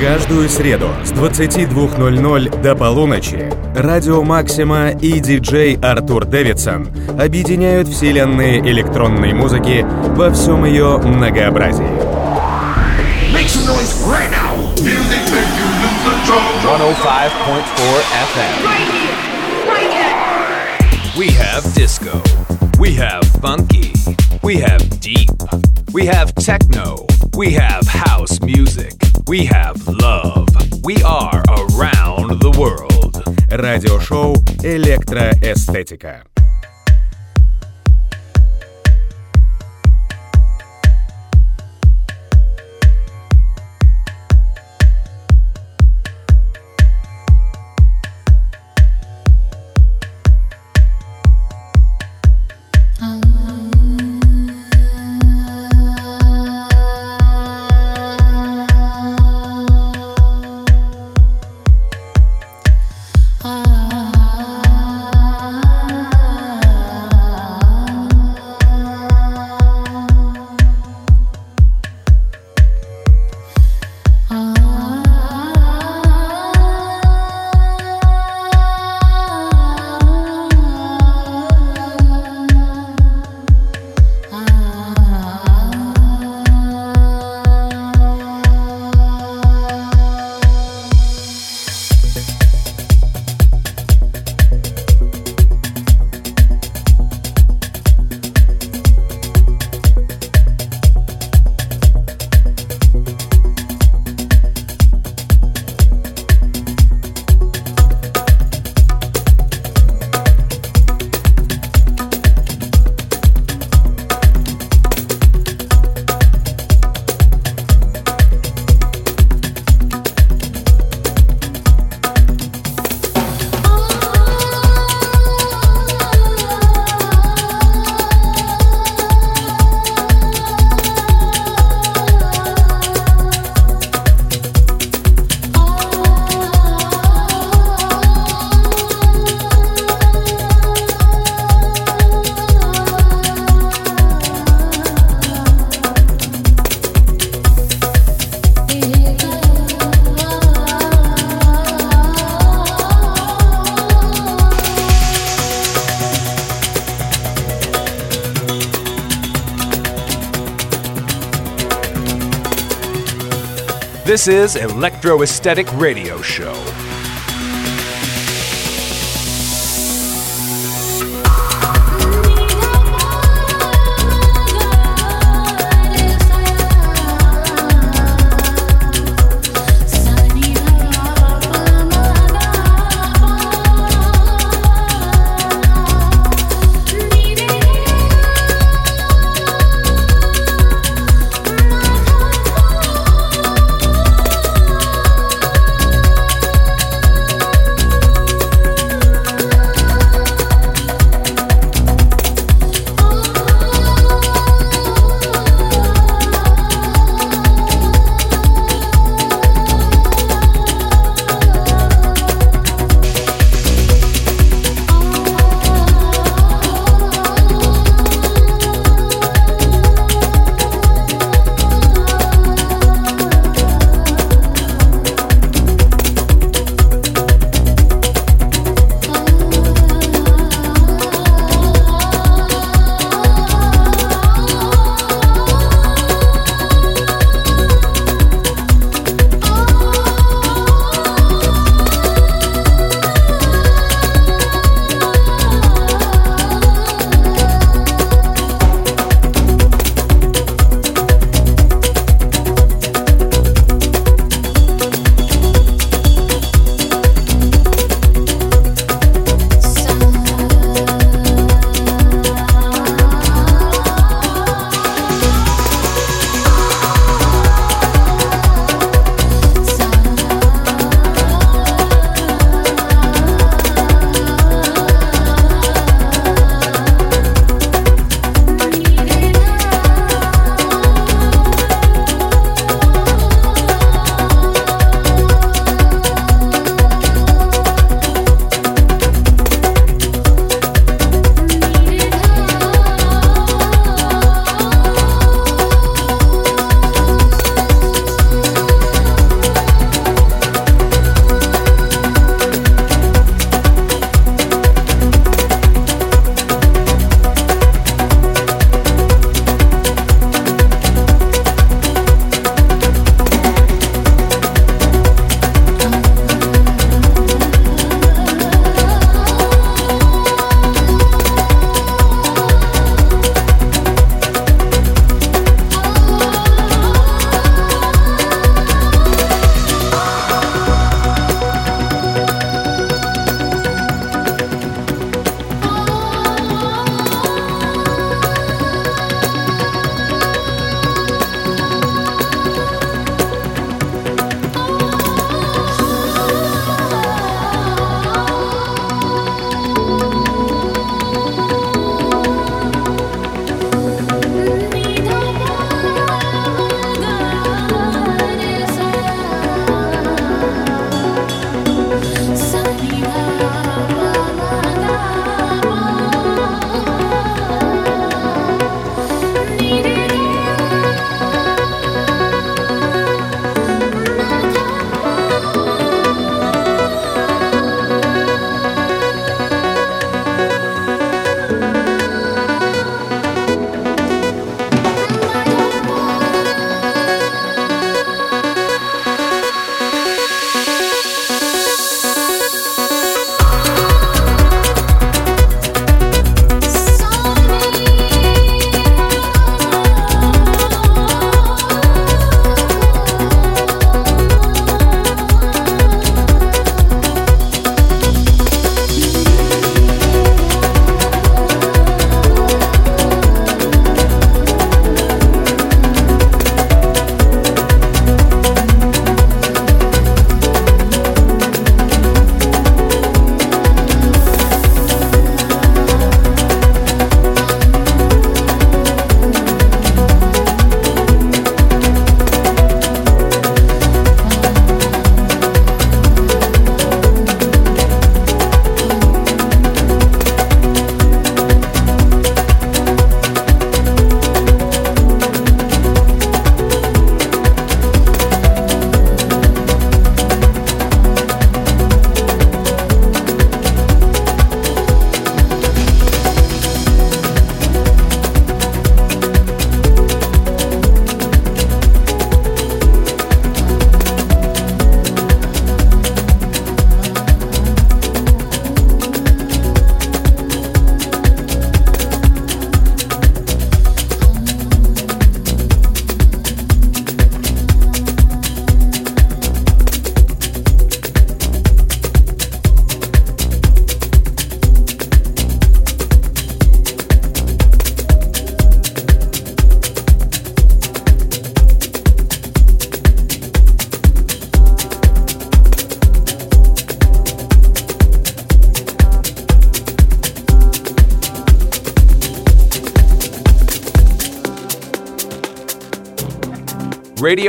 Каждую среду с 22.00 до полуночи Радио Максима и диджей Артур Дэвидсон объединяют вселенные электронной музыки во всем ее многообразии. Make some noise right now. Music make you lose control. 105.4 FM. Right here, right here. We have disco. We have funky. We have deep. We have techno. We have house music. We have love. We are around the world. Радиошоу «Электроэстетика». This is Electro Esthetic Radio Show.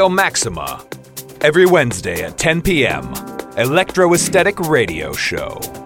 Radio Maxima. Every Wednesday at 10 p.m. Electro Esthetic Radio Show.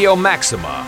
Radio Maxima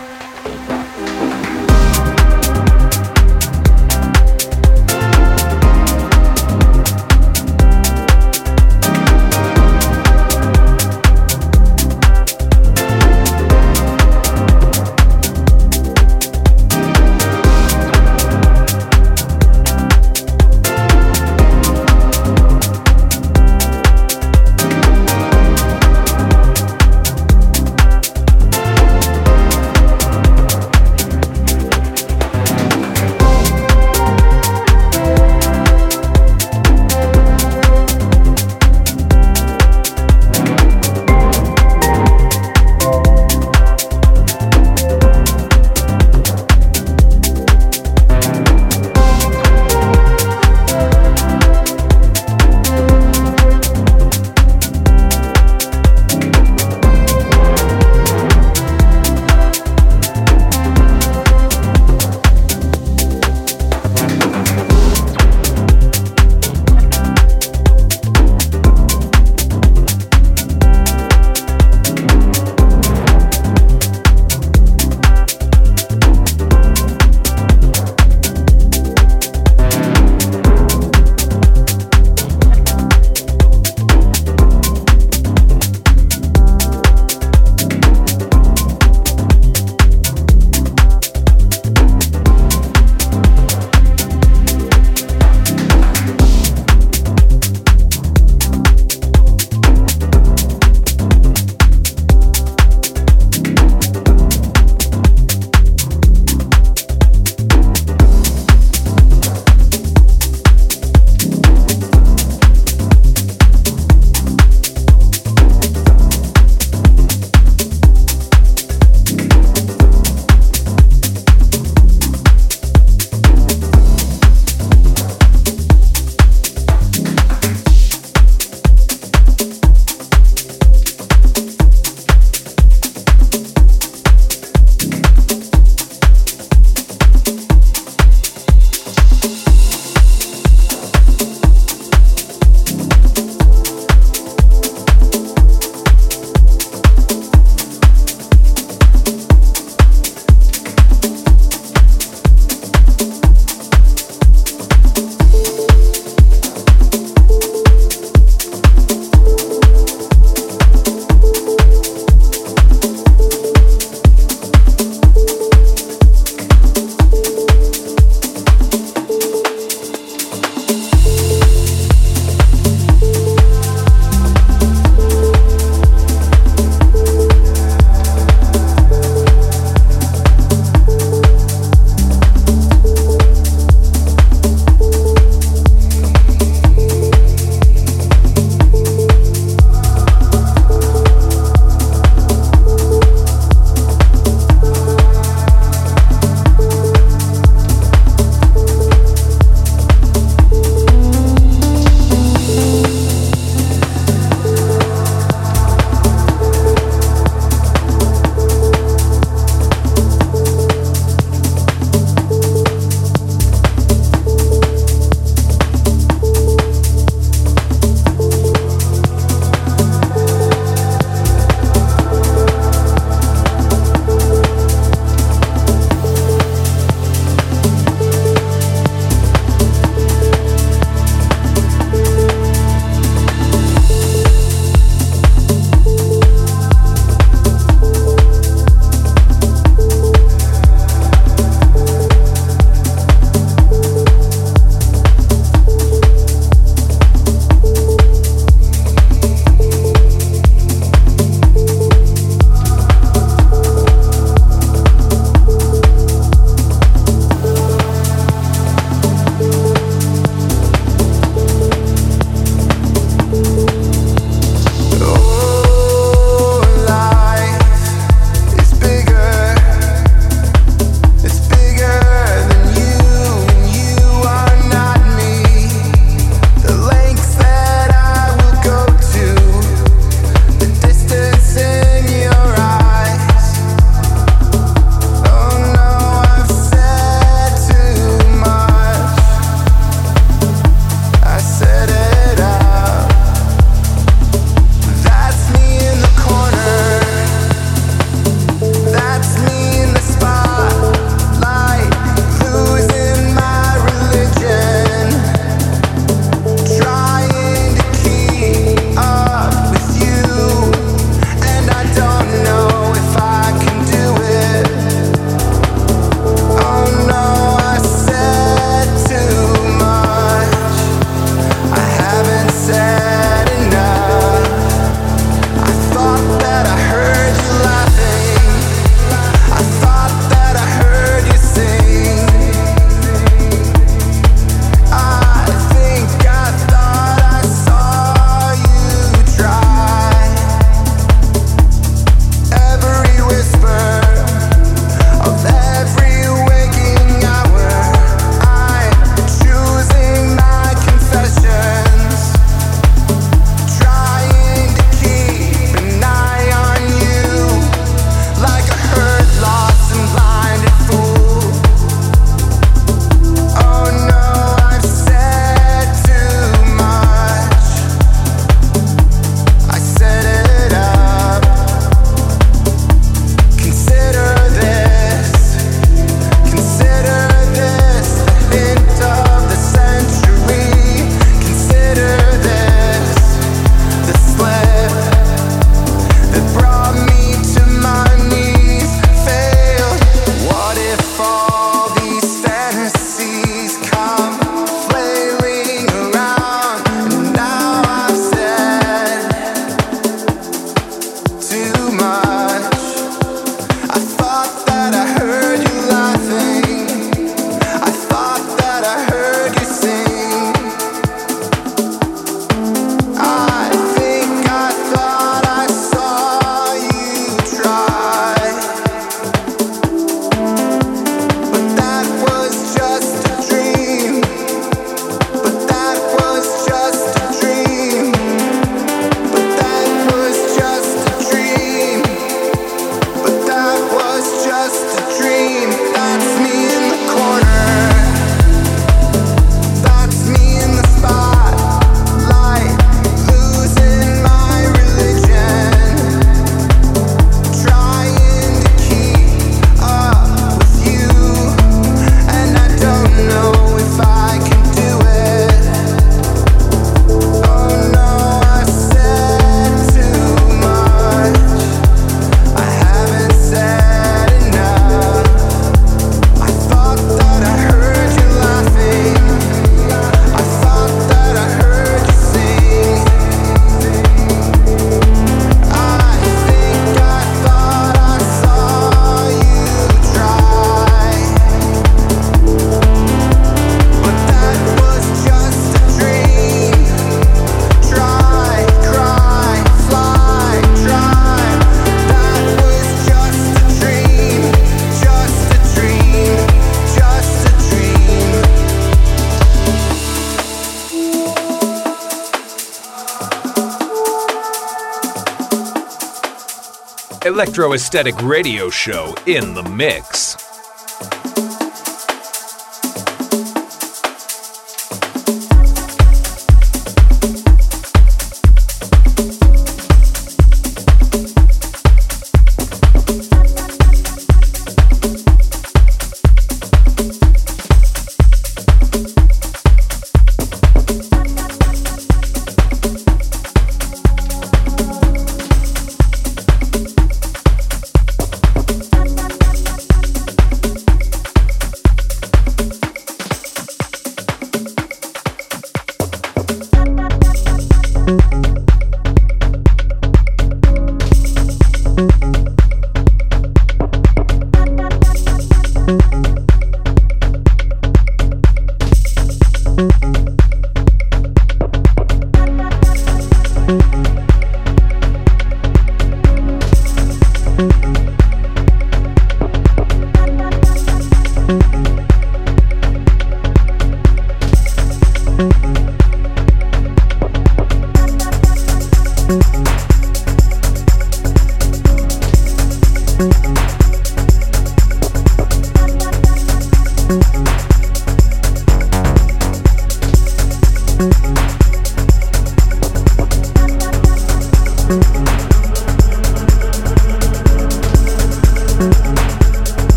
Electro Esthetic Radio Show in the mix.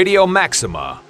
Radio Maxima.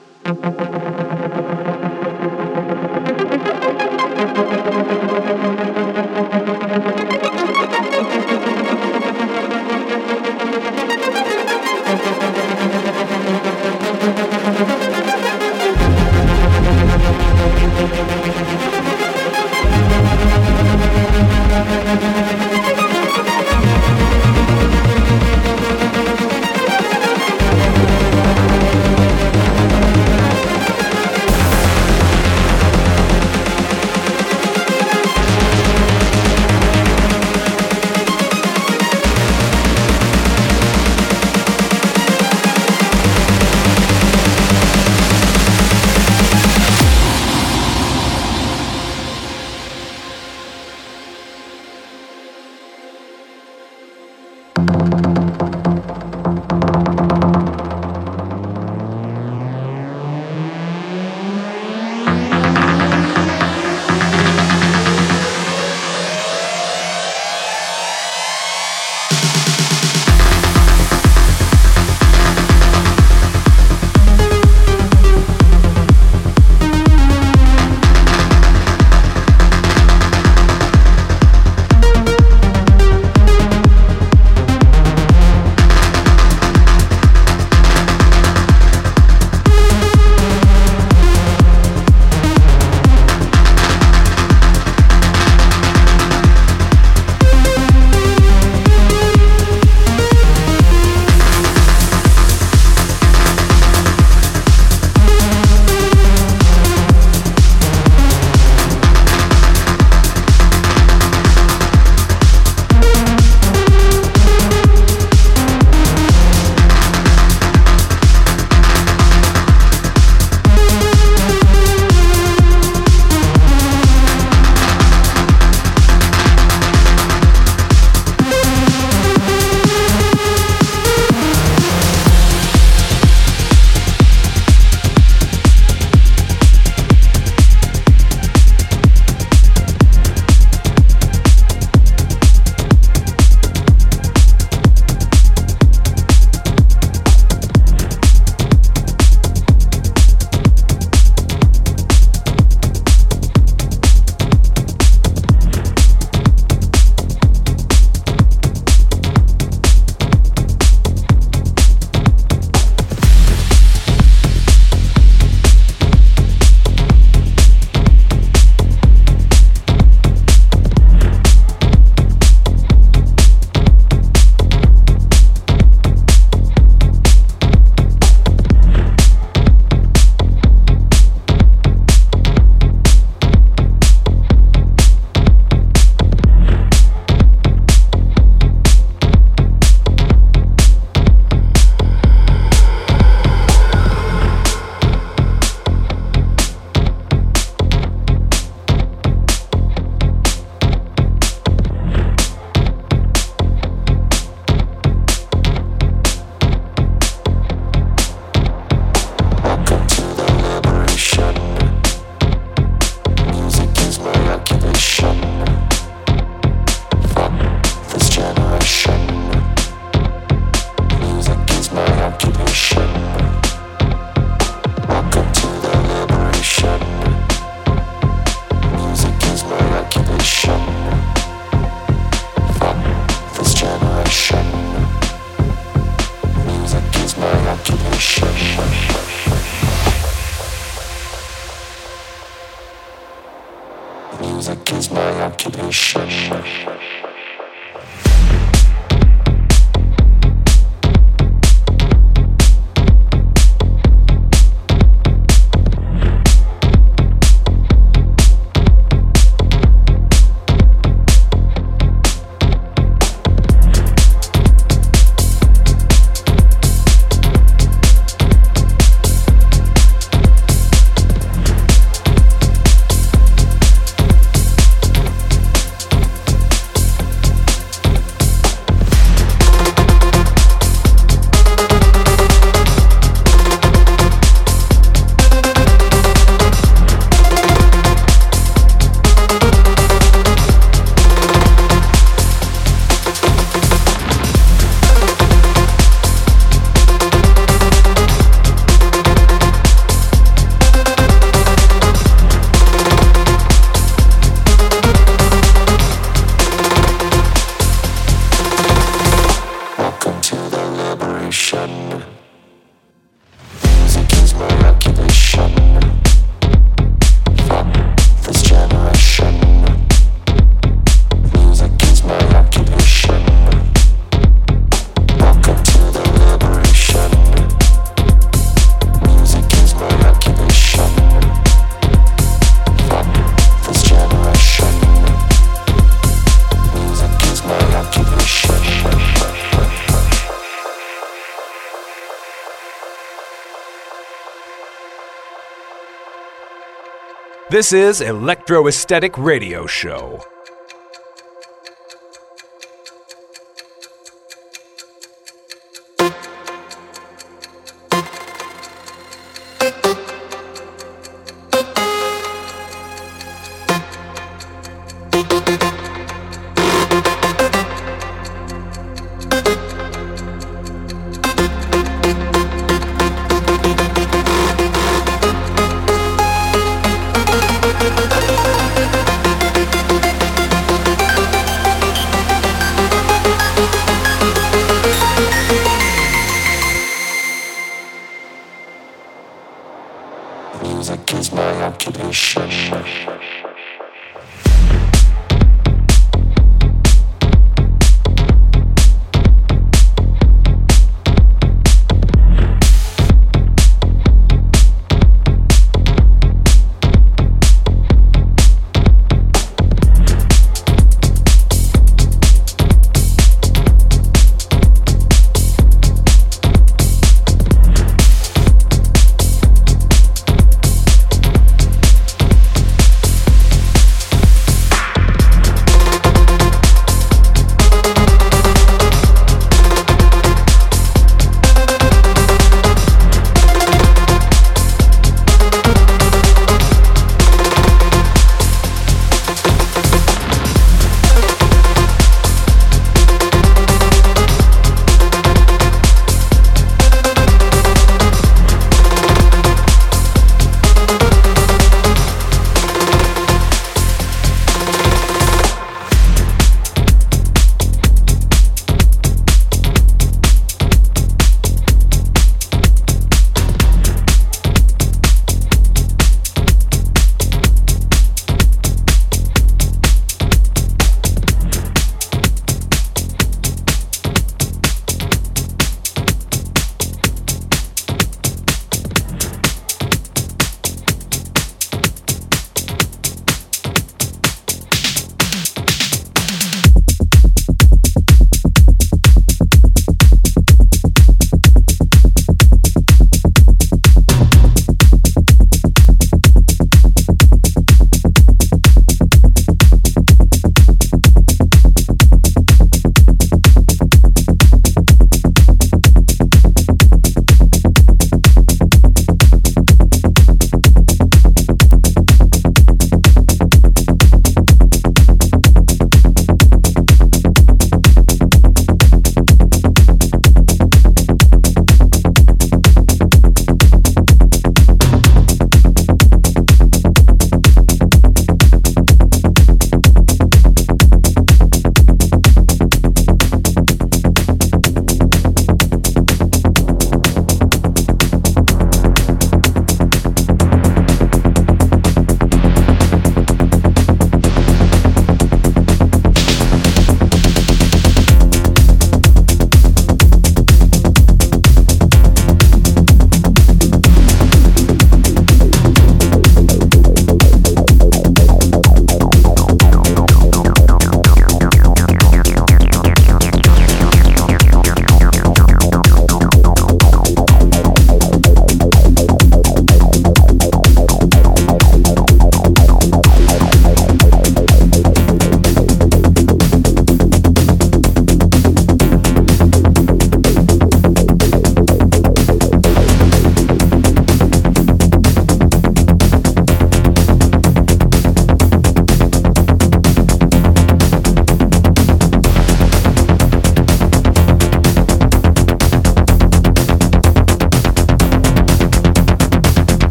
This is Electro Esthetic Radio Show.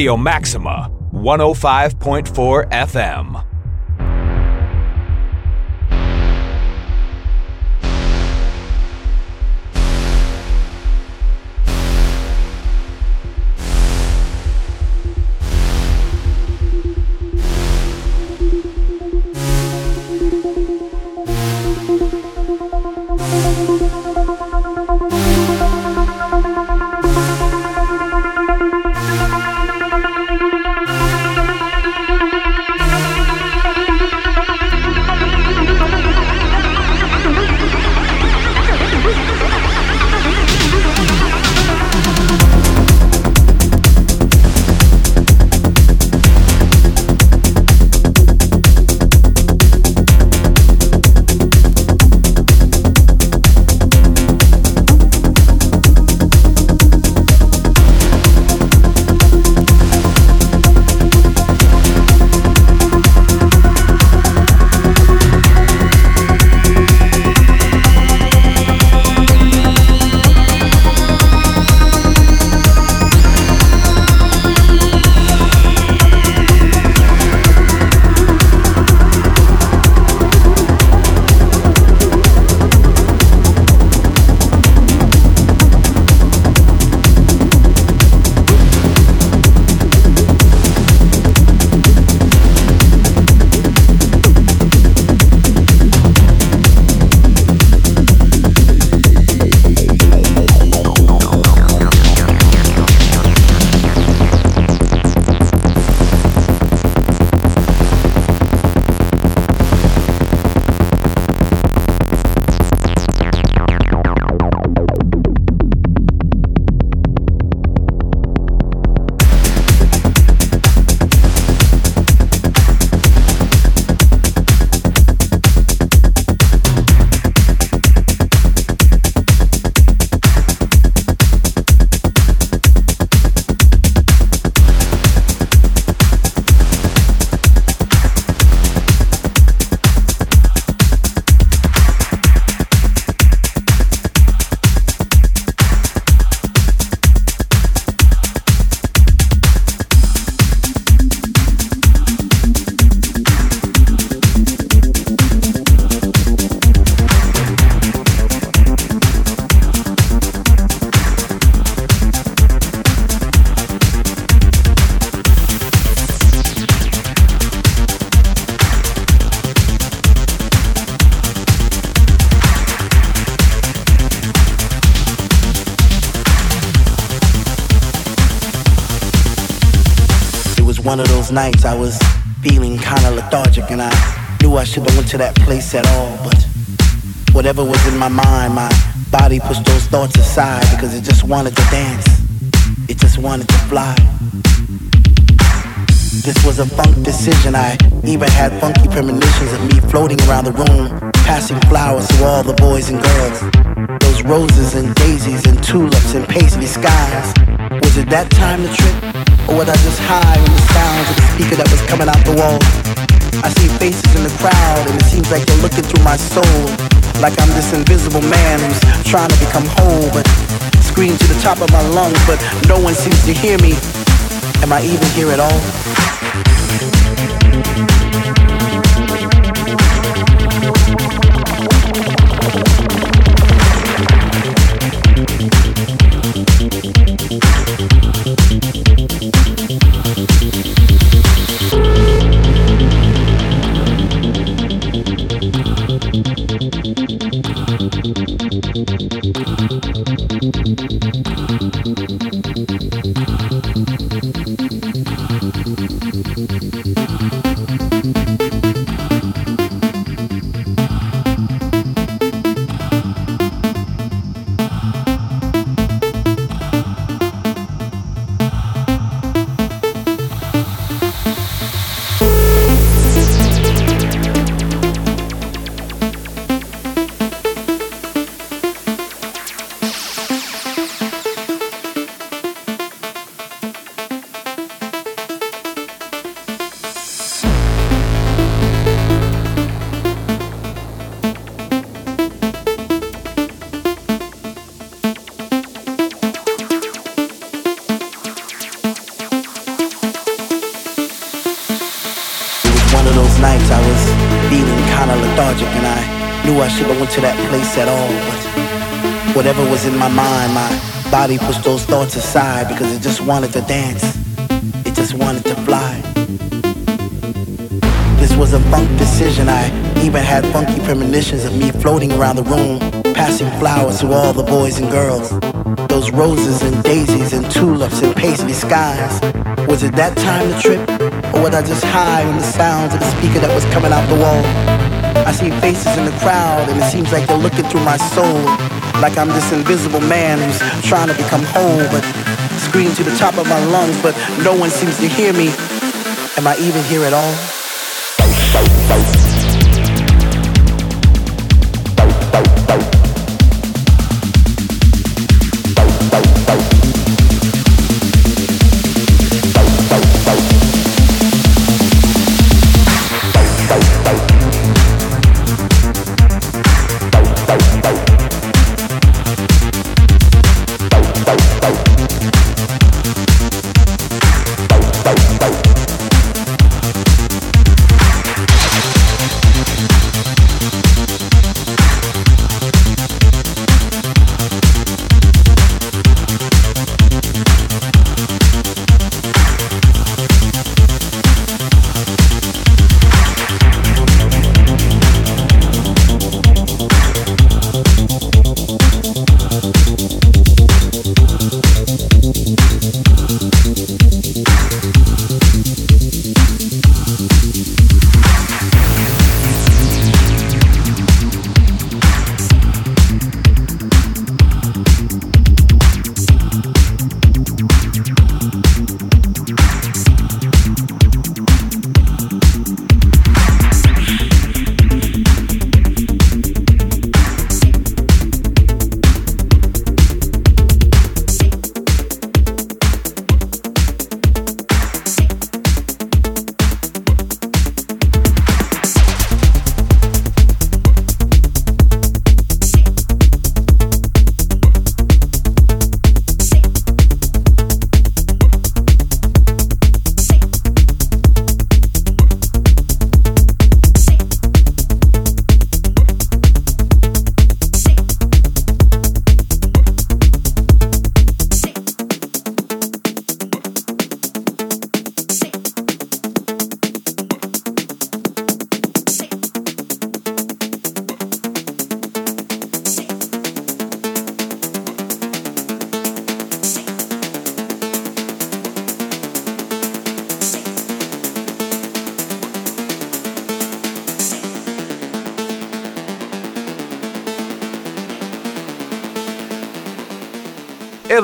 Radio Maxima, 105.4 FM. Nights I was feeling kinda lethargic and I knew I shouldn't have went to that place at all. But whatever was in my mind, my body pushed those thoughts aside because it just wanted to dance. It just wanted to fly. This was a funk decision. I even had funky premonitions of me floating around the room, passing flowers to all the boys and girls. Those roses and daisies and tulips and paisley skies. Was it that time to trip? Or was I just high on the sounds of the speaker that was coming out the wall? I see faces in the crowd and it seems like they're looking through my soul. Like I'm this invisible man who's trying to become whole, but scream to the top of my lungs, but no one seems to hear me. Am I even here at all? Place at all, but whatever was in my mind, my body pushed those thoughts aside because it just wanted to dance. It just wanted to fly. This was a funk decision. I even had funky premonitions of me floating around the room, passing flowers to all the boys and girls. Those roses and daisies and tulips and paisley skies. Was it that time to trip? Or was I just high on the sounds of the speaker that was coming out the wall? I see faces in the crowd and it seems like they're looking through my soul. Like I'm this invisible man who's trying to become whole, but scream to the top of my lungs, but no one seems to hear me. Am I even here at all?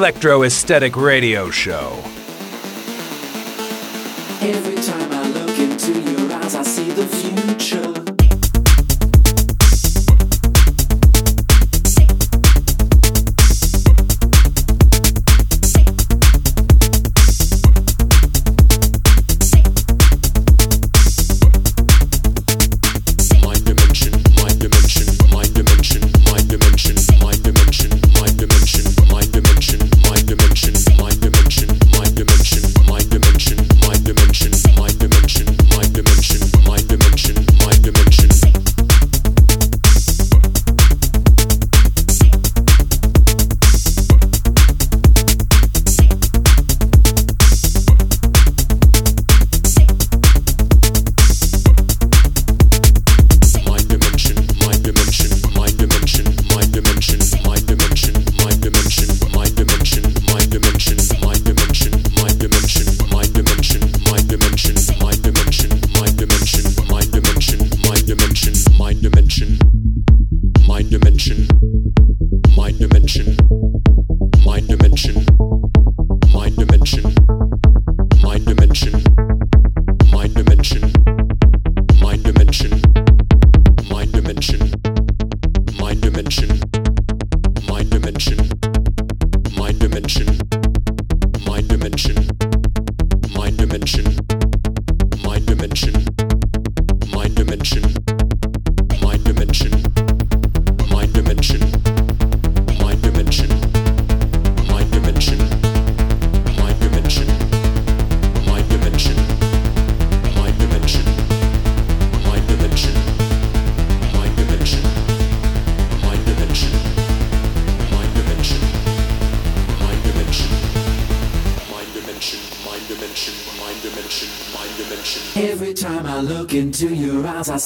Electro Esthetic Radio Show.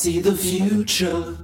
See the future.